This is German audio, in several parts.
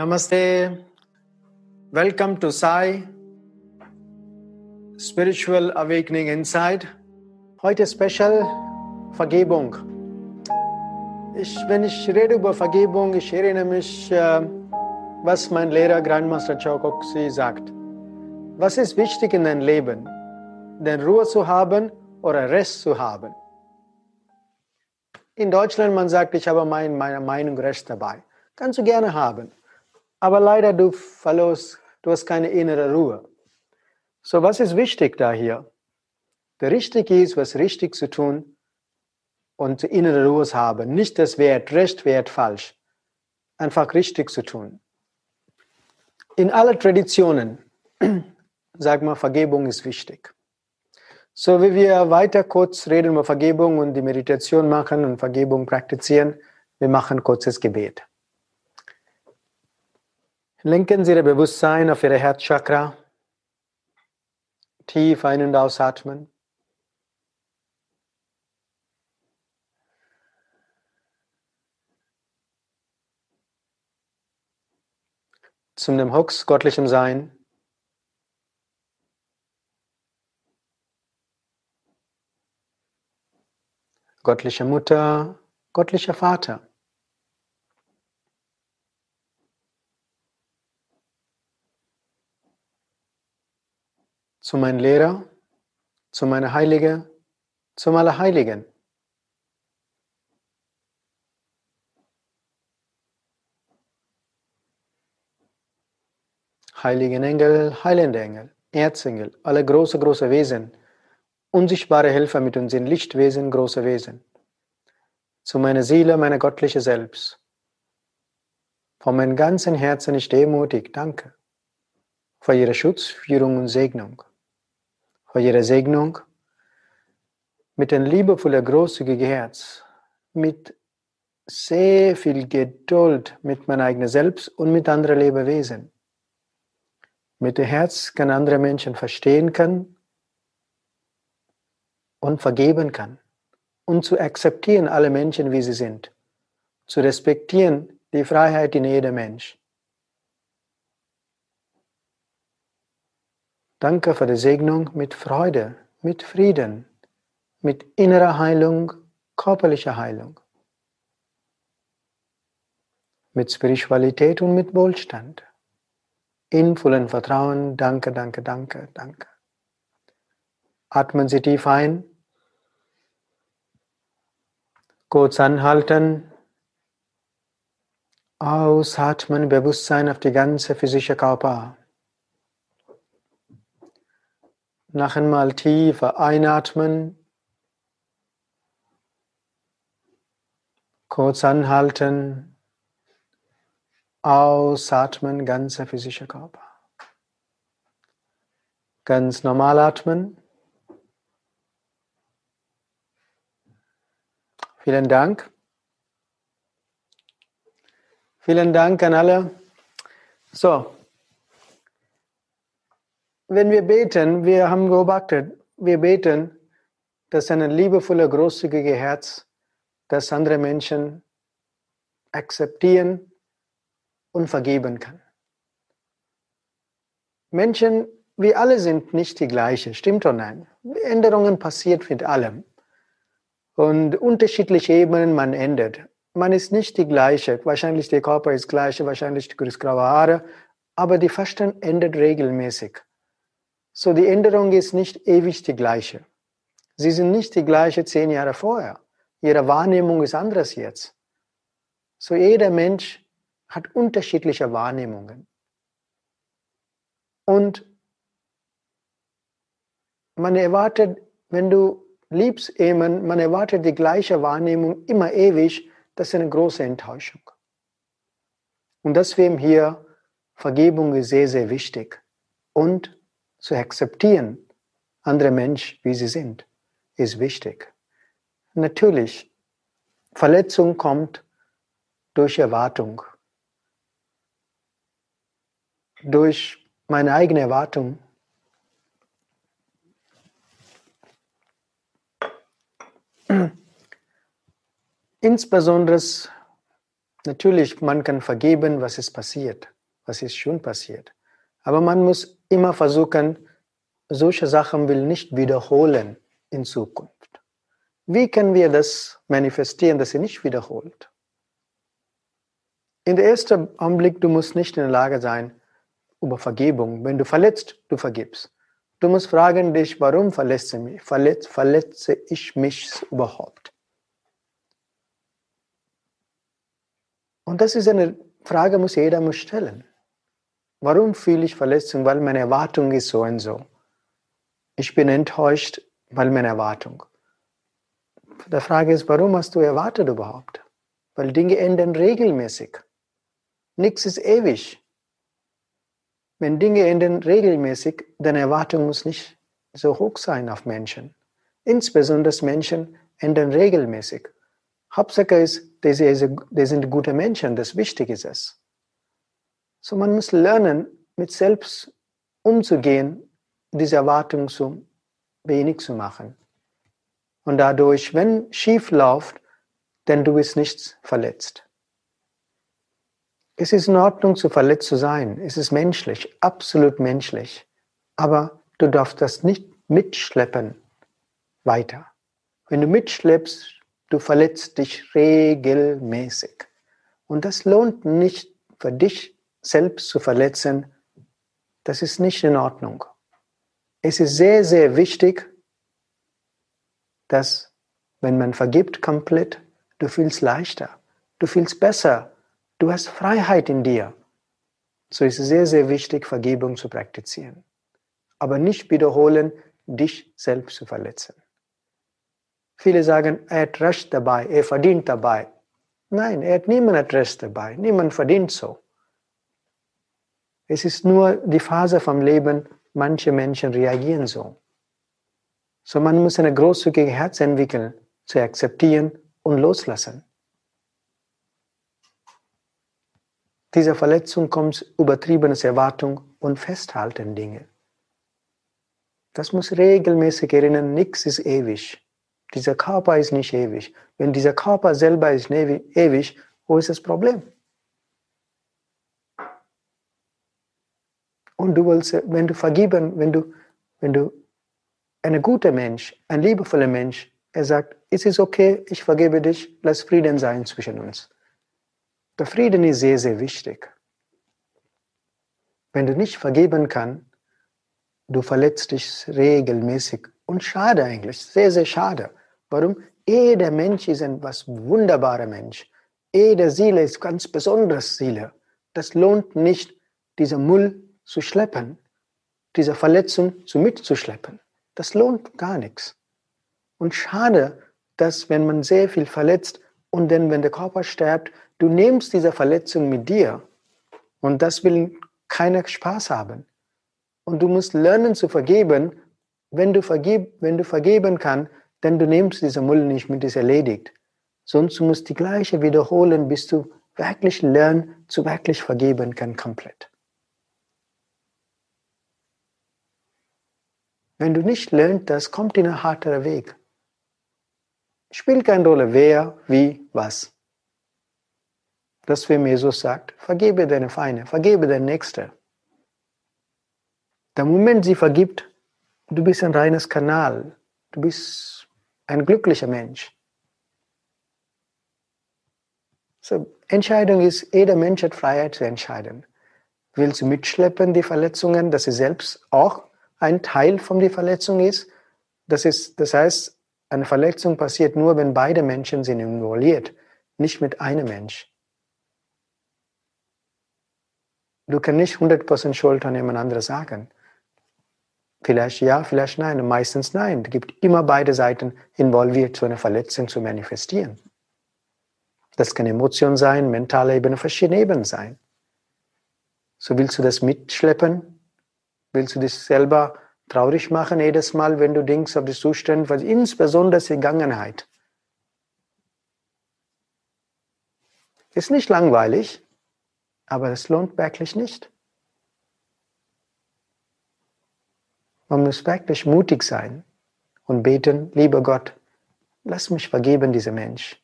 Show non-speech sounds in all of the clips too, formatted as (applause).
Namaste. Welcome to Sai Spiritual Awakening Inside. Heute Special Vergebung. Ich, wenn ich rede über Vergebung, ich erinnere mich, äh, was mein Lehrer Grandmaster Chokoksi sagt. Was ist wichtig in deinem Leben? Den Ruhe zu haben oder Rest zu haben? In Deutschland, man sagt, ich habe mein, meine Meinung Rest dabei. Kannst du gerne haben. Aber leider, du verlorst, du hast keine innere Ruhe. So, was ist wichtig da hier? Der richtig ist, was richtig zu tun und innere Ruhe zu haben. Nicht das Wert recht, Wert falsch. Einfach richtig zu tun. In allen Traditionen, (clears throat) sag mal, Vergebung ist wichtig. So wie wir weiter kurz reden über Vergebung und die Meditation machen und Vergebung praktizieren, wir machen kurzes Gebet. Lenken Sie Ihr Bewusstsein auf Ihre Herzchakra. Tief ein- und ausatmen. Zum dem Hux göttlichem Sein. Göttliche Mutter, göttlicher Vater. Zu meinem Lehrer, zu meiner Heilige, zum Allerheiligen. Heiligen Engel, heilende Engel, Erzengel, alle große, große Wesen, unsichtbare Helfer mit uns in Lichtwesen, große Wesen. Zu meiner Seele, meiner göttliche Selbst. Von meinem ganzen Herzen ich demutig danke für Ihre Schutz, Führung und Segnung für Ihre Segnung mit ein liebevoller, großzügiger Herz, mit sehr viel Geduld mit meinem eigenen Selbst und mit anderen Lebewesen. Mit dem Herz kann andere Menschen verstehen kann und vergeben kann und zu akzeptieren alle Menschen, wie sie sind, zu respektieren die Freiheit in jedem Mensch. Danke für die Segnung mit Freude, mit Frieden, mit innerer Heilung, körperlicher Heilung, mit Spiritualität und mit Wohlstand. In vollem Vertrauen, danke, danke, danke, danke. Atmen Sie tief ein, kurz anhalten, ausatmen, Bewusstsein auf die ganze physische Körper. Noch einmal tiefer einatmen. Kurz anhalten. Ausatmen, ganzer physischer Körper. Ganz normal atmen. Vielen Dank. Vielen Dank an alle. So, wenn wir beten, wir haben beobachtet, wir beten, dass ein liebevoller, großzügiger Herz, das andere Menschen akzeptieren und vergeben kann. Menschen, wir alle sind nicht die gleiche, stimmt oder nein? Änderungen passieren mit allem. Und unterschiedliche Ebenen man ändert. Man ist nicht die gleiche. Wahrscheinlich der Körper ist gleich, wahrscheinlich die graue Haare, aber die Verstand ändert regelmäßig. So die Änderung ist nicht ewig die gleiche. Sie sind nicht die gleiche zehn Jahre vorher. Ihre Wahrnehmung ist anders jetzt. So jeder Mensch hat unterschiedliche Wahrnehmungen. Und man erwartet, wenn du liebst jemanden, man erwartet die gleiche Wahrnehmung immer ewig, das ist eine große Enttäuschung. Und deswegen hier, Vergebung ist sehr, sehr wichtig. Und zu akzeptieren, andere Menschen, wie sie sind, ist wichtig. Natürlich, Verletzung kommt durch Erwartung, durch meine eigene Erwartung. Insbesondere Natürlich, man kann vergeben, was ist passiert, was ist schon passiert. Aber man muss immer versuchen, solche Sachen will nicht wiederholen in Zukunft. Wie können wir das manifestieren, dass sie nicht wiederholt? In der ersten Augenblick, du musst nicht in der Lage sein, über Vergebung. Wenn du verletzt, du vergibst. Du musst fragen dich, warum verletze, mich, verletze, verletze ich mich überhaupt? Und das ist eine Frage, muss jeder muss stellen. Warum fühle ich Verletzung? Weil meine Erwartung ist so und so. Ich bin enttäuscht, weil meine Erwartung. Die Frage ist, warum hast du erwartet überhaupt? Weil Dinge ändern regelmäßig. Nichts ist ewig. Wenn Dinge ändern regelmäßig, dann Erwartung muss nicht so hoch sein auf Menschen. Insbesondere Menschen ändern regelmäßig. Hauptsache ist, die sind gute Menschen, das Wichtige ist es. So man muss lernen, mit selbst umzugehen, diese Erwartung so wenig zu machen. Und dadurch, wenn schief läuft, dann du bist nichts verletzt. Es ist in Ordnung, zu verletzt zu sein. Es ist menschlich, absolut menschlich. Aber du darfst das nicht mitschleppen weiter. Wenn du mitschleppst, du verletzt dich regelmäßig. Und das lohnt nicht für dich selbst zu verletzen. Das ist nicht in Ordnung. Es ist sehr, sehr wichtig, dass wenn man vergibt komplett, du fühlst leichter, du fühlst besser, du hast Freiheit in dir. So ist es sehr, sehr wichtig, Vergebung zu praktizieren. Aber nicht wiederholen, dich selbst zu verletzen. Viele sagen, er hat Recht dabei, er verdient dabei. Nein, er hat niemand Recht dabei, niemand verdient so. Es ist nur die Phase vom Leben, manche Menschen reagieren so. So man muss ein großzügiges Herz entwickeln, zu akzeptieren und loslassen. Diese Verletzung kommt übertriebenes Erwartung und Festhalten Dinge. Das muss regelmäßig erinnern, nichts ist ewig. Dieser Körper ist nicht ewig. Wenn dieser Körper selber ist ewig, wo ist das Problem? Und du willst, wenn du vergeben, wenn du, wenn du ein guter Mensch, ein liebevoller Mensch, er sagt, es ist okay, ich vergebe dich, lass Frieden sein zwischen uns. Der Frieden ist sehr, sehr wichtig. Wenn du nicht vergeben kannst, du verletzt dich regelmäßig. Und schade eigentlich, sehr, sehr schade. Warum? Jeder Mensch ist ein was wunderbarer Mensch. Jede Seele ist ganz besonders Seele. Das lohnt nicht, dieser Müll zu schleppen, diese Verletzung zu mitzuschleppen. Das lohnt gar nichts. Und schade, dass wenn man sehr viel verletzt und dann, wenn der Körper stirbt, du nimmst diese Verletzung mit dir. Und das will keiner Spaß haben. Und du musst lernen zu vergeben. Wenn du, vergib, wenn du vergeben kannst, denn du nimmst diese Müll nicht mit, ist erledigt. Sonst musst du die gleiche wiederholen, bis du wirklich lernst, zu wirklich vergeben kann, komplett. Wenn du nicht lernst, kommt in ein harter Weg. Spielt keine Rolle, wer, wie, was. Das, wie Jesus sagt, vergebe deine Feinde, vergebe deine Nächste. Der Moment, sie vergibt, du bist ein reines Kanal. Du bist ein glücklicher Mensch. So, Entscheidung ist, jeder Mensch hat Freiheit zu entscheiden. Willst du mitschleppen die Verletzungen, dass sie selbst auch ein Teil von der Verletzung ist? Das, ist, das heißt, eine Verletzung passiert nur, wenn beide Menschen sind involviert, nicht mit einem Mensch. Du kannst nicht 100% Schuld an jemand anderes sagen. Vielleicht ja, vielleicht nein. Meistens nein. Es gibt immer beide Seiten involviert, so eine Verletzung zu manifestieren. Das kann Emotion sein, mentale Ebene, verschiedene Ebenen sein. So willst du das mitschleppen? Willst du dich selber traurig machen jedes Mal, wenn du denkst auf die Zustände, insbesondere die Vergangenheit. Ist nicht langweilig, aber es lohnt wirklich nicht. Man muss wirklich mutig sein und beten, lieber Gott, lass mich vergeben, dieser Mensch.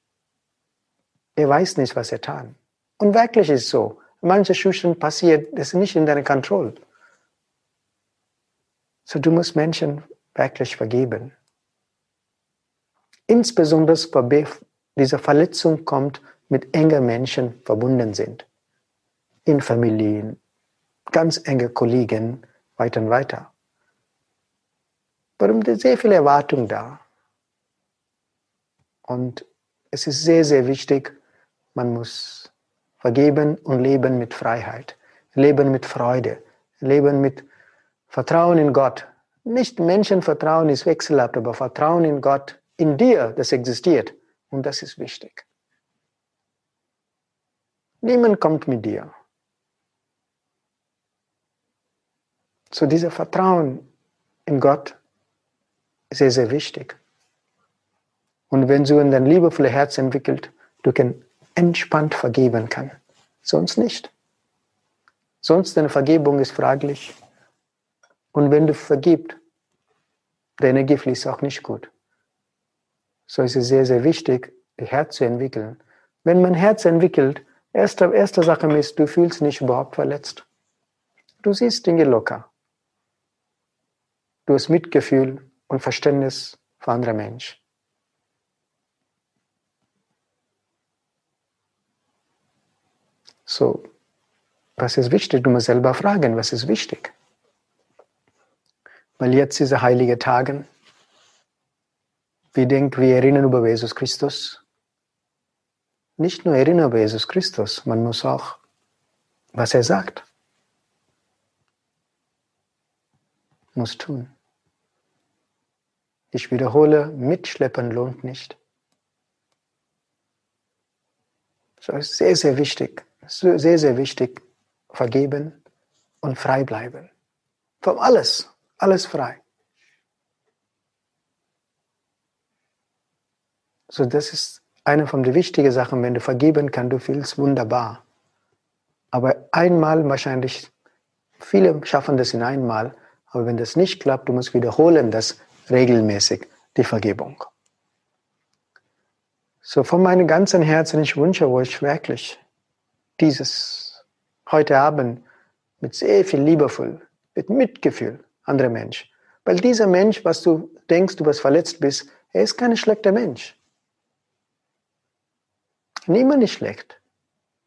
Er weiß nicht, was er tat. Und wirklich ist es so. Manche Zustände passiert, das ist nicht in deiner Kontrolle. So, du musst Menschen wirklich vergeben. Insbesondere, weil diese Verletzung kommt, mit engen Menschen verbunden sind. In Familien, ganz enge Kollegen, weiter und weiter. Warum sind sehr viele Erwartungen da? Und es ist sehr, sehr wichtig, man muss vergeben und leben mit Freiheit, leben mit Freude, leben mit Vertrauen in Gott. Nicht Menschenvertrauen ist wechselhaft, aber Vertrauen in Gott, in dir, das existiert. Und das ist wichtig. Niemand kommt mit dir. So dieser Vertrauen in Gott ist sehr, sehr wichtig. Und wenn du in dein liebevolles Herz entwickelt, du kannst entspannt vergeben kann. Sonst nicht. Sonst deine Vergebung ist fraglich. Und wenn du vergibst, deine Energie fließt auch nicht gut. So ist es sehr, sehr wichtig, das Herz zu entwickeln. Wenn man Herz entwickelt, erste, erste Sache ist, du fühlst nicht überhaupt verletzt. Du siehst Dinge locker. Du hast Mitgefühl und Verständnis für andere Menschen. So, was ist wichtig? Du musst selber fragen, was ist wichtig? Weil jetzt diese heiligen Tage, wir denken, wir erinnern über Jesus Christus. Nicht nur erinnern über Jesus Christus, man muss auch, was er sagt, muss tun. Ich wiederhole, mitschleppen lohnt nicht. Das ist sehr, sehr wichtig sehr, sehr wichtig, vergeben und frei bleiben. Von alles, alles frei. So, das ist eine von den wichtigen Sachen, wenn du vergeben kannst, du fühlst wunderbar. Aber einmal wahrscheinlich, viele schaffen das in einmal, aber wenn das nicht klappt, du musst wiederholen das regelmäßig, die Vergebung. So von meinem ganzen Herzen, ich wünsche euch wirklich, dieses heute Abend mit sehr viel liebevoll, mit Mitgefühl andere Mensch. Weil dieser Mensch, was du denkst, du was verletzt bist, er ist kein schlechter Mensch. Niemand ist schlecht.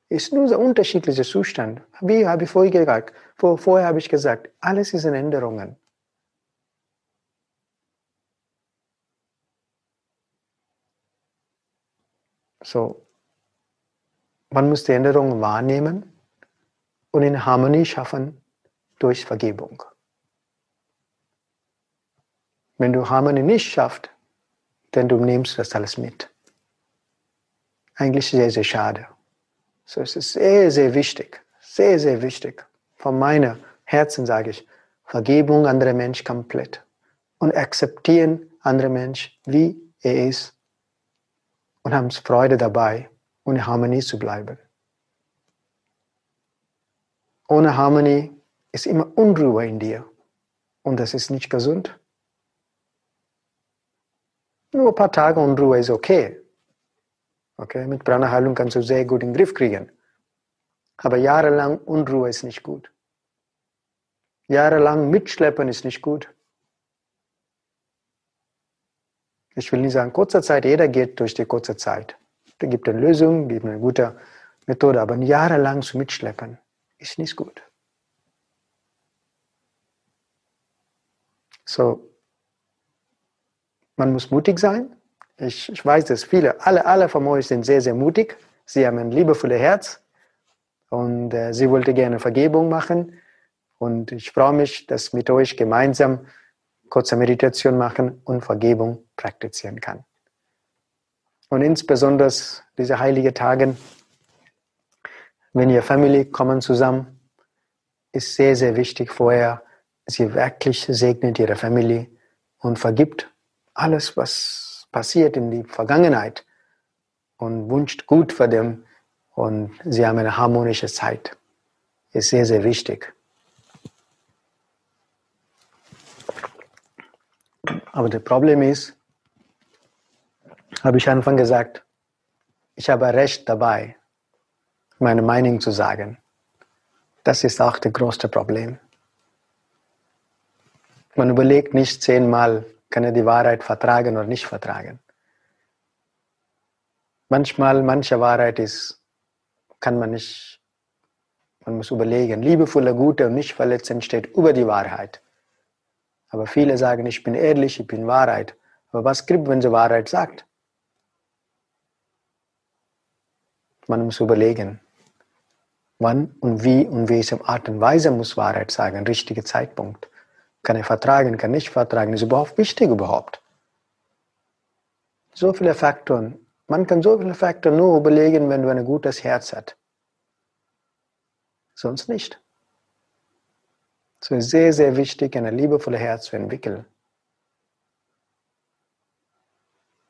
Ist nur ein unterschiedlicher Zustand. Wie habe ich vorher gesagt? Vor, vorher habe ich gesagt, alles ist in Änderungen. So, man muss die Änderung wahrnehmen und in Harmonie schaffen durch Vergebung. Wenn du Harmonie nicht schaffst, dann du nimmst das alles mit. Eigentlich sehr, sehr schade. So es ist sehr, sehr wichtig, sehr, sehr wichtig. Von meinem Herzen sage ich, Vergebung anderer Mensch komplett und akzeptieren andere Mensch, wie er ist und haben Freude dabei in Harmonie zu bleiben. Ohne Harmonie ist immer Unruhe in dir und das ist nicht gesund. Nur ein paar Tage Unruhe ist okay. Okay, mit Prana-Heilung kannst du sehr gut in den Griff kriegen. Aber jahrelang Unruhe ist nicht gut. Jahrelang mitschleppen ist nicht gut. Ich will nicht sagen, kurzer Zeit, jeder geht durch die kurze Zeit. Da gibt eine Lösung, gibt eine gute Methode, aber jahrelang zu mitschleppen ist nicht gut. So, man muss mutig sein. Ich, ich weiß, dass viele, alle, alle von euch sind sehr, sehr mutig. Sie haben ein liebevolles Herz und äh, sie wollte gerne Vergebung machen. Und ich freue mich, dass mit euch gemeinsam kurze Meditation machen und Vergebung praktizieren kann. Und insbesondere diese heiligen Tage, wenn ihr Familie kommen zusammen, ist sehr, sehr wichtig vorher, sie wirklich segnet ihre Familie und vergibt alles, was passiert in die Vergangenheit und wünscht gut für dem und sie haben eine harmonische Zeit. Ist sehr, sehr wichtig. Aber das Problem ist, habe ich Anfang gesagt, ich habe Recht dabei. meine Meinung zu sagen. Das ist auch das größte Problem. Man überlegt nicht zehnmal, kann er die Wahrheit vertragen oder nicht vertragen. Manchmal, manche Wahrheit ist, kann man nicht, man muss überlegen. Liebevolle, gute und nicht verletzend steht über die Wahrheit. Aber viele sagen, ich bin ehrlich, ich bin Wahrheit. Aber was gibt, wenn sie Wahrheit sagt? Man muss überlegen, wann und wie und welche Art und Weise muss Wahrheit sagen, richtiger Zeitpunkt. Kann er vertragen, kann nicht vertragen, ist überhaupt wichtig überhaupt. So viele Faktoren. Man kann so viele Faktoren nur überlegen, wenn du ein gutes Herz hast. Sonst nicht. So ist sehr, sehr wichtig, ein liebevolles Herz zu entwickeln.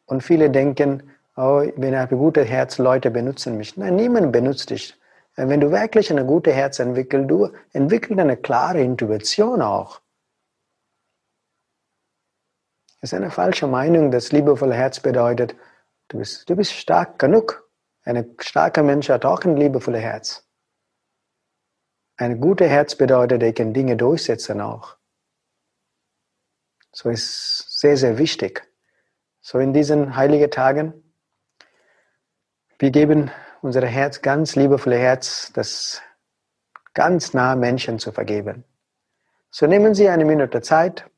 Und viele denken, oh, wenn ich ein gutes Herz, Leute benutzen mich. Nein, niemand benutzt dich. Wenn du wirklich ein gutes Herz entwickelst, du entwickelst eine klare Intuition auch. Es ist eine falsche Meinung, dass liebevolle Herz bedeutet, du bist, du bist stark genug. Ein starker Mensch hat auch ein liebevolles Herz. Ein gutes Herz bedeutet, er kann Dinge durchsetzen auch. So ist sehr, sehr wichtig. So in diesen heiligen Tagen, wir geben unser Herz, ganz liebevolle Herz, das ganz nah Menschen zu vergeben. So nehmen Sie eine Minute Zeit,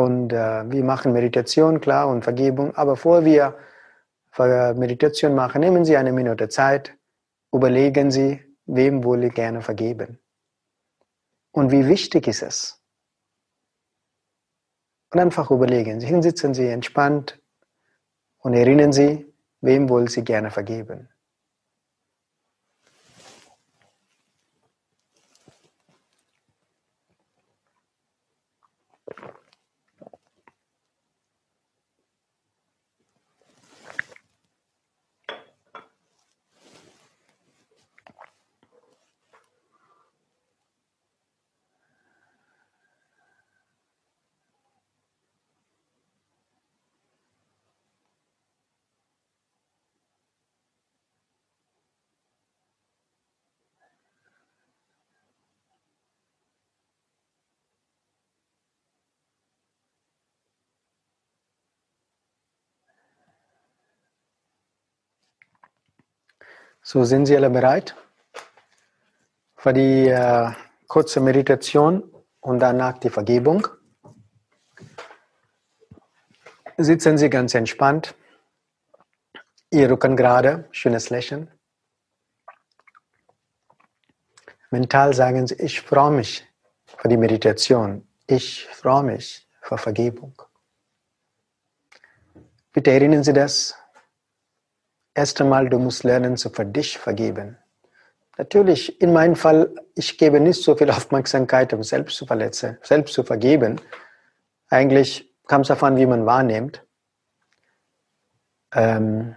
und äh, wir machen Meditation, klar, und Vergebung. Aber bevor wir Meditation machen, nehmen Sie eine Minute Zeit, überlegen Sie, wem wohl ich gerne vergeben. Und wie wichtig ist es? Und einfach überlegen Sie, hinsitzen Sie entspannt und erinnern Sie, wem wohl Sie gerne vergeben. So sind Sie alle bereit für die äh, kurze Meditation und danach die Vergebung. Sitzen Sie ganz entspannt, Ihr Rücken gerade, schönes Lächeln. Mental sagen Sie, ich freue mich für die Meditation. Ich freue mich für Vergebung. Bitte erinnern Sie das Erst einmal, du musst lernen, zu für dich vergeben. Natürlich, in meinem Fall, ich gebe nicht so viel (laughs) Aufmerksamkeit, um selbst zu verletzen, selbst zu vergeben. Eigentlich kam es davon, wie man wahrnimmt. Ähm,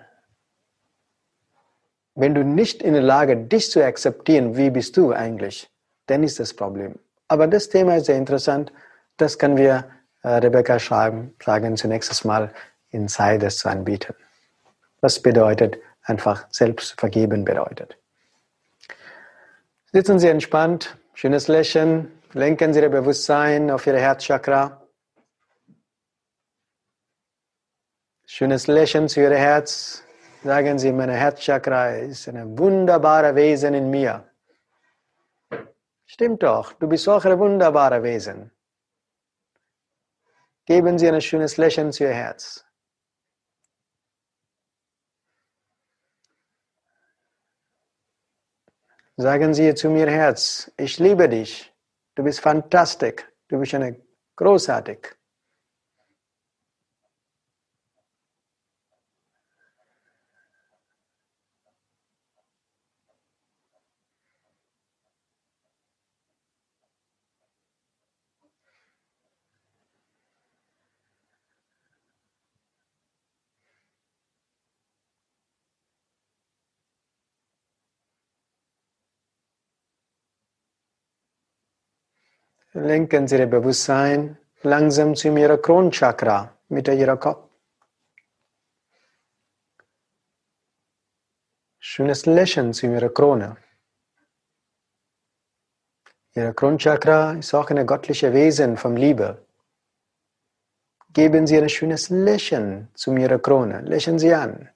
wenn du nicht in der Lage, dich zu akzeptieren, wie bist du eigentlich, dann ist das Problem. Aber das Thema ist sehr interessant. Das können wir äh, Rebecca schreiben, sagen zunächst Mal in Zeit, das zu anbieten was bedeutet einfach selbst vergeben bedeutet. Sitzen Sie entspannt, schönes Lächeln, lenken Sie Ihr Bewusstsein auf Ihr Herzchakra. Schönes Lächeln zu Ihrem Herz. Sagen Sie, mein Herzchakra ist ein wunderbares Wesen in mir. Stimmt doch, du bist auch ein wunderbares Wesen. Geben Sie ein schönes Lächeln zu Ihr Herz. Sagen Sie zu mir, Herz, ich liebe dich. Du bist fantastisch. Du bist eine großartig. Lenken Sie Ihr Bewusstsein langsam zu Ihrer Kronchakra mit Ihrer Kopf. schönes Lächeln zu ihrer Krone. Ihr Kronchakra ist auch ein göttliches Wesen von Liebe. Geben Sie ein schönes Lächeln zu Ihrer Krone. Lächeln Sie an.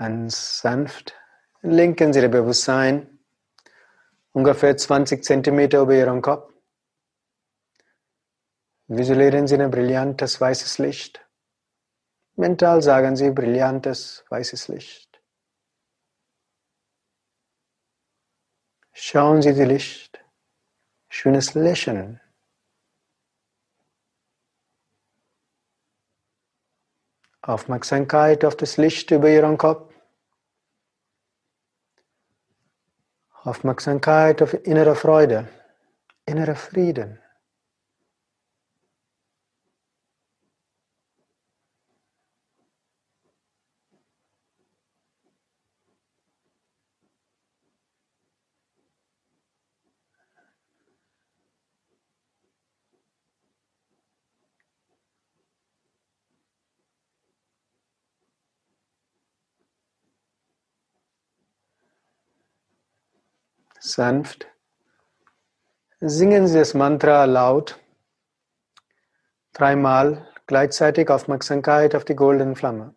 Ganz sanft lenken Sie Ihr Bewusstsein ungefähr 20 Zentimeter über Ihren Kopf. Visualisieren Sie ein brillantes weißes Licht. Mental sagen Sie brillantes weißes Licht. Schauen Sie die Licht. Schönes Lächeln. Aufmerksamkeit auf das Licht über Ihren Kopf. Aufmerksamkeit auf innere Freude, innere Frieden. Sanft. Singen Sie das Mantra laut, dreimal gleichzeitig Aufmerksamkeit auf die goldene Flamme.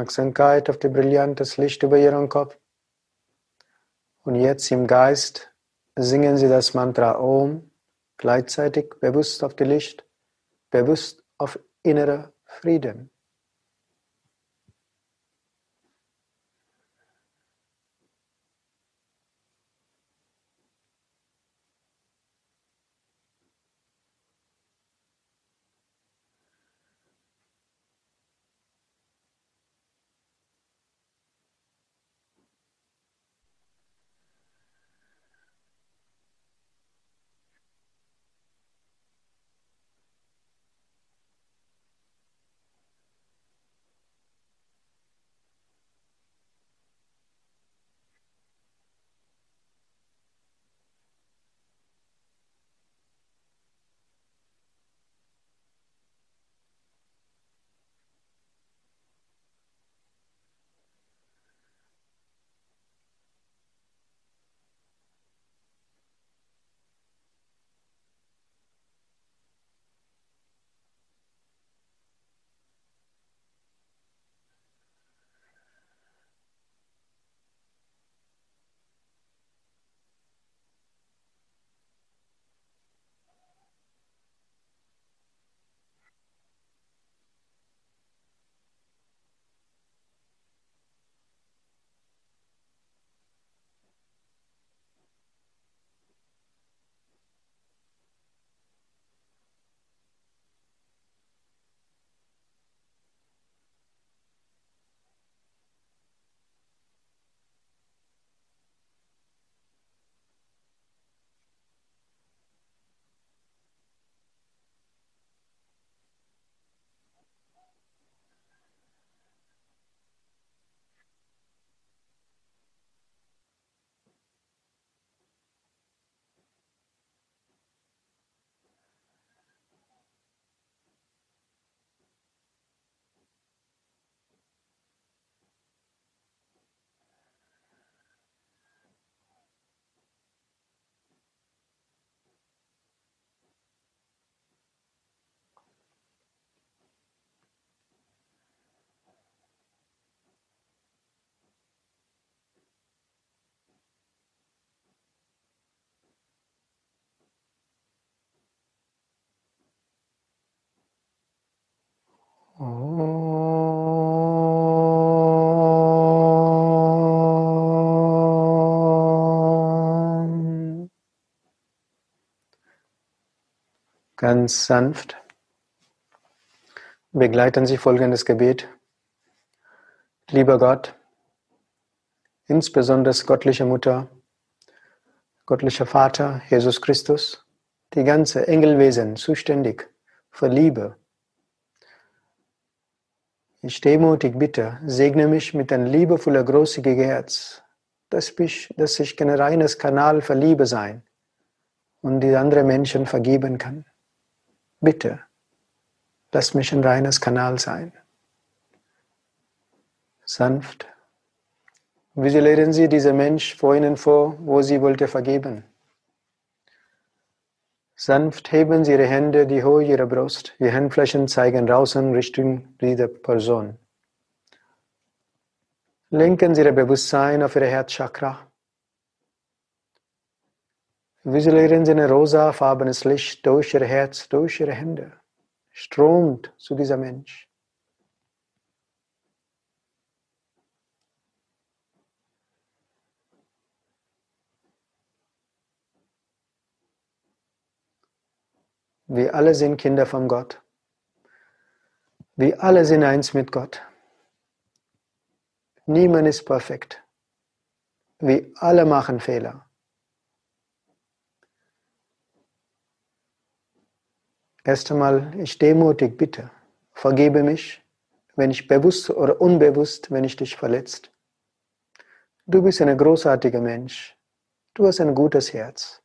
Aufmerksamkeit auf die brillantes Licht über Ihren Kopf. Und jetzt im Geist singen Sie das Mantra Om gleichzeitig bewusst auf die Licht, bewusst auf innerer Frieden. Ganz sanft begleiten Sie folgendes Gebet. Lieber Gott, insbesondere göttliche Mutter, göttlicher Vater, Jesus Christus, die ganze Engelwesen zuständig für Liebe. Ich demutig bitte, segne mich mit ein liebevoller, großzügiger Herz, dass ich, dass ich ein reines Kanal für Liebe sein und die anderen Menschen vergeben kann. Bitte, lass mich ein reines Kanal sein. Sanft. Visualisieren Sie diesen Mensch vor Ihnen vor, wo Sie wollte vergeben. Sanft heben Sie Ihre Hände die Höhe Ihrer Brust. Die Handflächen zeigen draußen Richtung dieser Person. Lenken Sie Ihr Bewusstsein auf Ihr Herzchakra. Visualisieren Sie ein rosafarbenes Licht durch Ihr Herz, durch Ihre Hände. Strömt zu dieser Mensch. Wir alle sind Kinder von Gott. Wir alle sind eins mit Gott. Niemand ist perfekt. Wir alle machen Fehler. Erst einmal, ich demutig bitte, vergebe mich, wenn ich bewusst oder unbewusst, wenn ich dich verletzt. Du bist ein großartiger Mensch. Du hast ein gutes Herz.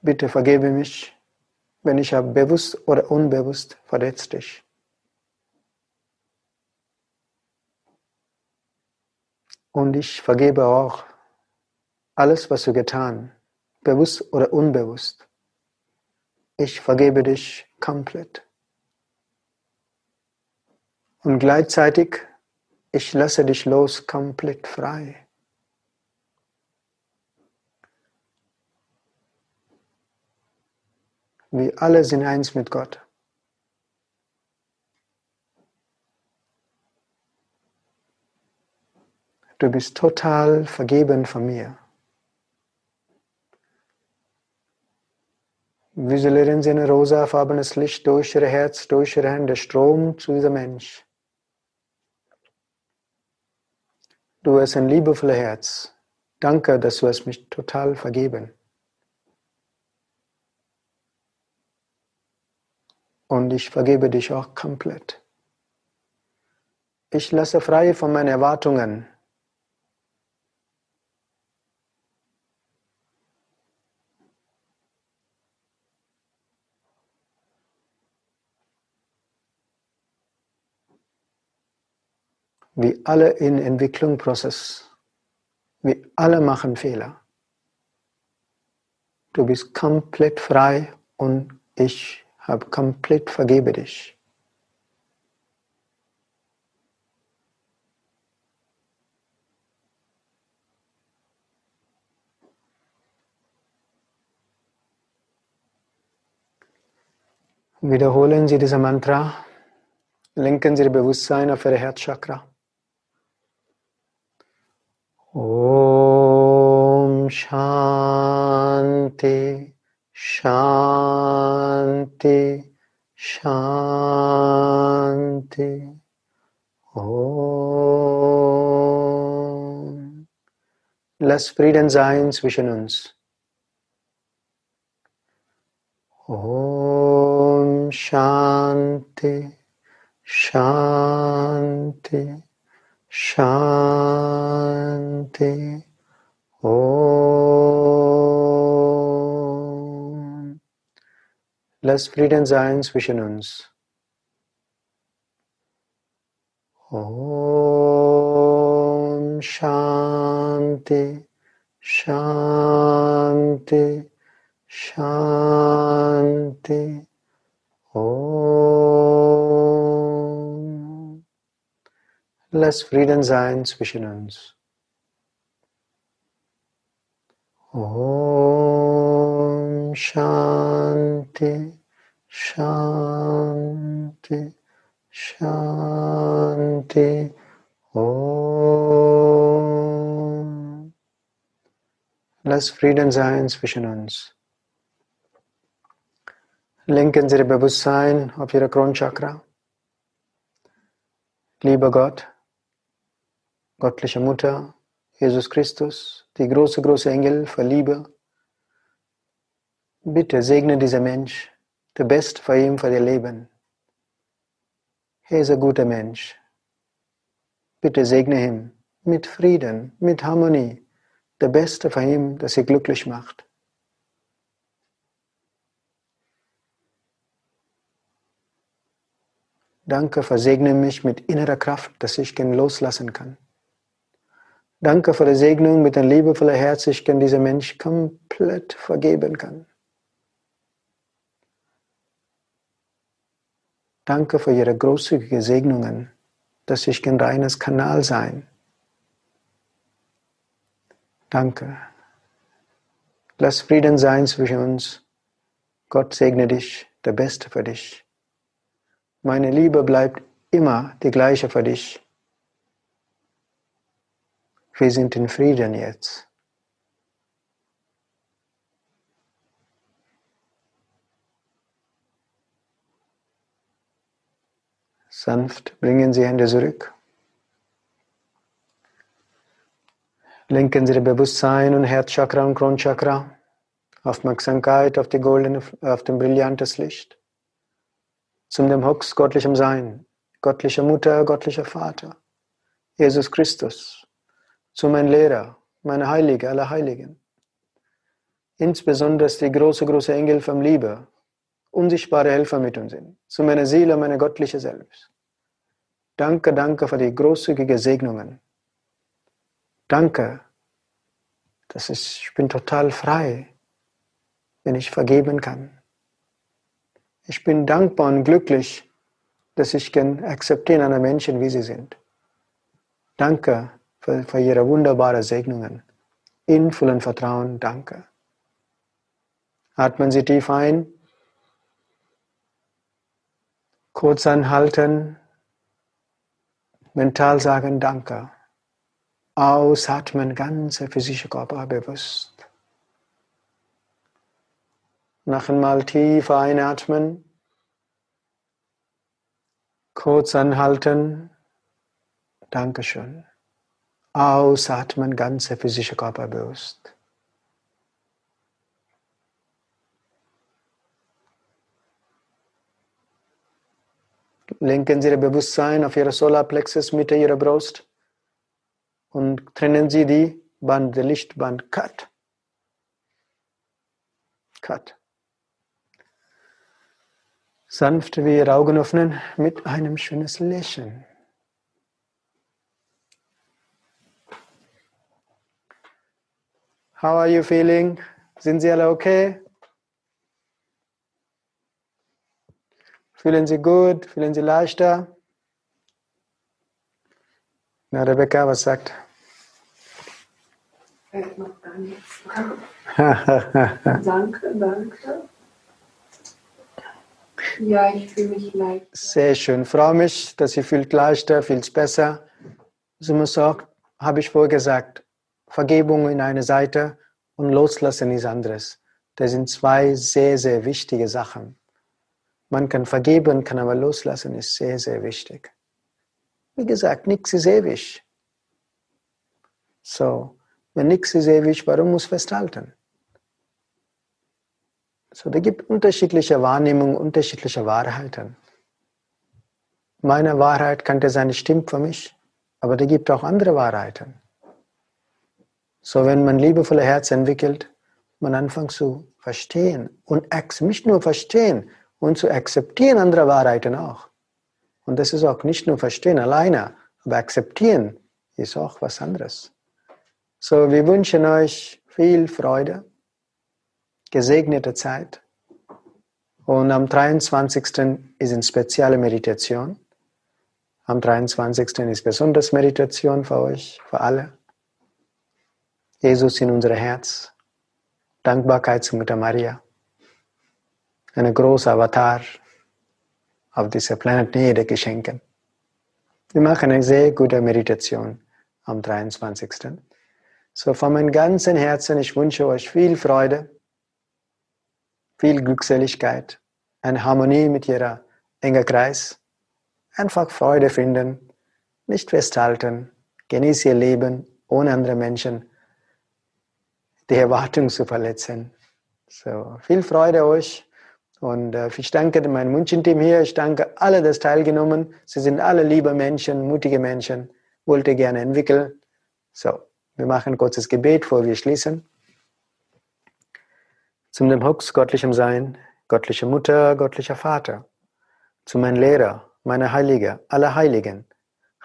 Bitte vergebe mich, wenn ich habe bewusst oder unbewusst verletzt dich. Und ich vergebe auch alles, was du getan hast bewusst oder unbewusst. Ich vergebe dich komplett. Und gleichzeitig, ich lasse dich los komplett frei. Wir alle sind eins mit Gott. Du bist total vergeben von mir. Visualisieren Sie ein rosafarbenes Licht durch Ihr Herz, durch Ihre Hände, Strom zu diesem Mensch. Du hast ein liebevolles Herz. Danke, dass du es mich total vergeben. Und ich vergebe dich auch komplett. Ich lasse frei von meinen Erwartungen, Wir alle in Entwicklungsprozess. Wir alle machen Fehler. Du bist komplett frei und ich habe komplett vergebe dich. Wiederholen Sie dieses Mantra. Lenken Sie Ihr Bewusstsein auf Ihr Herzchakra. Om Shanti Shanti Shanti. Om. Lass Frieden sein zwischen uns. Om Shanti Shanti Shanti Om. Lass Frieden sein zwischen uns. Om Shanti Shanti Shanti Lass Frieden sein zwischen uns. Om Shanti, Shanti, Shanti, Om. Lass Frieden sein zwischen uns. Lenken Sie Ihr Bewusstsein auf Ihre Kronchakra. Lieber Gott, göttliche Mutter, Jesus Christus, die große, große Engel für Liebe, bitte segne dieser Mensch, der Beste für ihn, für ihr Leben. Er ist ein guter Mensch. Bitte segne ihn mit Frieden, mit Harmonie, der Beste für ihn, das sie glücklich macht. Danke, versegne mich mit innerer Kraft, dass ich ihn loslassen kann. Danke für die Segnung mit einem liebevollen Herz, ich kann diesem Mensch komplett vergeben kann. Danke für Ihre großzügigen Segnungen, dass ich ein reines Kanal sein. Danke. Lass Frieden sein zwischen uns. Gott segne dich, der Beste für dich. Meine Liebe bleibt immer die gleiche für dich. Wir sind in Frieden jetzt. Sanft bringen Sie Hände zurück. Lenken Sie Ihr Bewusstsein und Herzchakra und Kronchakra. Aufmerksamkeit auf die goldene, auf dem brillantes Licht. Zum dem Hux göttlichem Sein, göttlicher Mutter, göttlicher Vater, Jesus Christus, zu meinem Lehrer, meine Heilige, aller Heiligen. Insbesondere die große, große Engel vom Liebe, unsichtbare Helfer mit uns sind, zu meiner Seele, meine göttliche Selbst. Danke, danke für die großzügigen Segnungen. Danke, dass ich, ich bin total frei, wenn ich vergeben kann. Ich bin dankbar und glücklich, dass ich kann akzeptieren andere Menschen, wie sie sind. Danke für, für Ihre wunderbaren Segnungen. In vollem Vertrauen, danke. Atmen Sie tief ein. Kurz anhalten. Mental sagen Danke. Ausatmen, ganze physische Körper bewusst. Noch einmal tief einatmen. Kurz anhalten. Dankeschön. Ausatmen, ganze physische Körper bewusst. Lenken Sie Ihr Bewusstsein auf Ihre Solarplexus Mitte Ihrer Brust und trennen Sie die Band, der Lichtband. Cut. Cut. Sanft wie Ihre Augen öffnen mit einem schönen Lächeln. How are you feeling? Sind Sie alle okay? Fühlen Sie gut? Fühlen Sie leichter? Na, Rebecca, was sagt? Fällt noch gar nichts. (laughs) danke, danke. Ja, ich fühle mich leicht. Sehr schön. Freue mich, dass ihr fühlt leichter, fühlt besser. So muss auch, habe ich vorher gesagt, Vergebung in eine Seite und Loslassen ist anderes. Das sind zwei sehr, sehr wichtige Sachen. Man kann vergeben, kann aber loslassen, ist sehr, sehr wichtig. Wie gesagt, nichts ist ewig. So, wenn nichts ist ewig, warum muss festhalten? So, da gibt unterschiedliche Wahrnehmungen, unterschiedliche Wahrheiten. Meine Wahrheit könnte sein, stimmt für mich, aber da gibt auch andere Wahrheiten. So, wenn man liebevolle Herz entwickelt, man anfängt zu verstehen und nicht nur verstehen und zu akzeptieren andere Wahrheiten auch. Und das ist auch nicht nur verstehen alleine, aber akzeptieren ist auch was anderes. So, wir wünschen euch viel Freude, gesegnete Zeit. Und am 23. ist eine spezielle Meditation. Am 23. ist besonders Meditation für euch, für alle. Jesus in unser Herz. Dankbarkeit zu Mutter Maria. Eine große Avatar auf dieser Planet Erde geschenken. Wir machen eine sehr gute Meditation am 23. So von meinem ganzen Herzen, ich wünsche euch viel Freude, viel Glückseligkeit, eine Harmonie mit ihrer engen Kreis. Einfach Freude finden, nicht festhalten, genieße ihr Leben ohne andere Menschen, die Erwartung zu verletzen. So, viel Freude euch und äh, ich danke meinem München-Team hier, ich danke alle, das teilgenommen. Sie sind alle liebe Menschen, mutige Menschen, wollte gerne entwickeln. So, wir machen ein kurzes Gebet, bevor wir schließen. Zum dem Hux, göttlichem Sein, göttliche Mutter, göttlicher Vater, zu meinem Lehrer, meiner Heilige, aller Heiligen,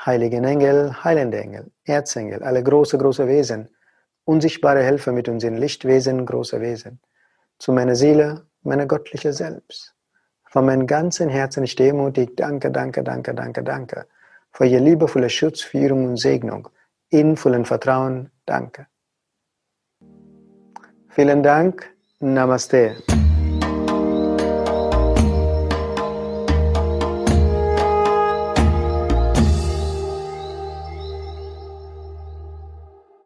heiligen Engel, heilende Engel, Erzengel, alle große, große Wesen, unsichtbare Helfer mit uns in Lichtwesen, große Wesen, zu meiner Seele, meiner göttliche Selbst. Von meinem ganzen Herzen ich demutig, danke, danke, danke, danke, danke, für Ihr liebevolle Schutz, Führung und Segnung, in vollen Vertrauen, danke. Vielen Dank, Namaste.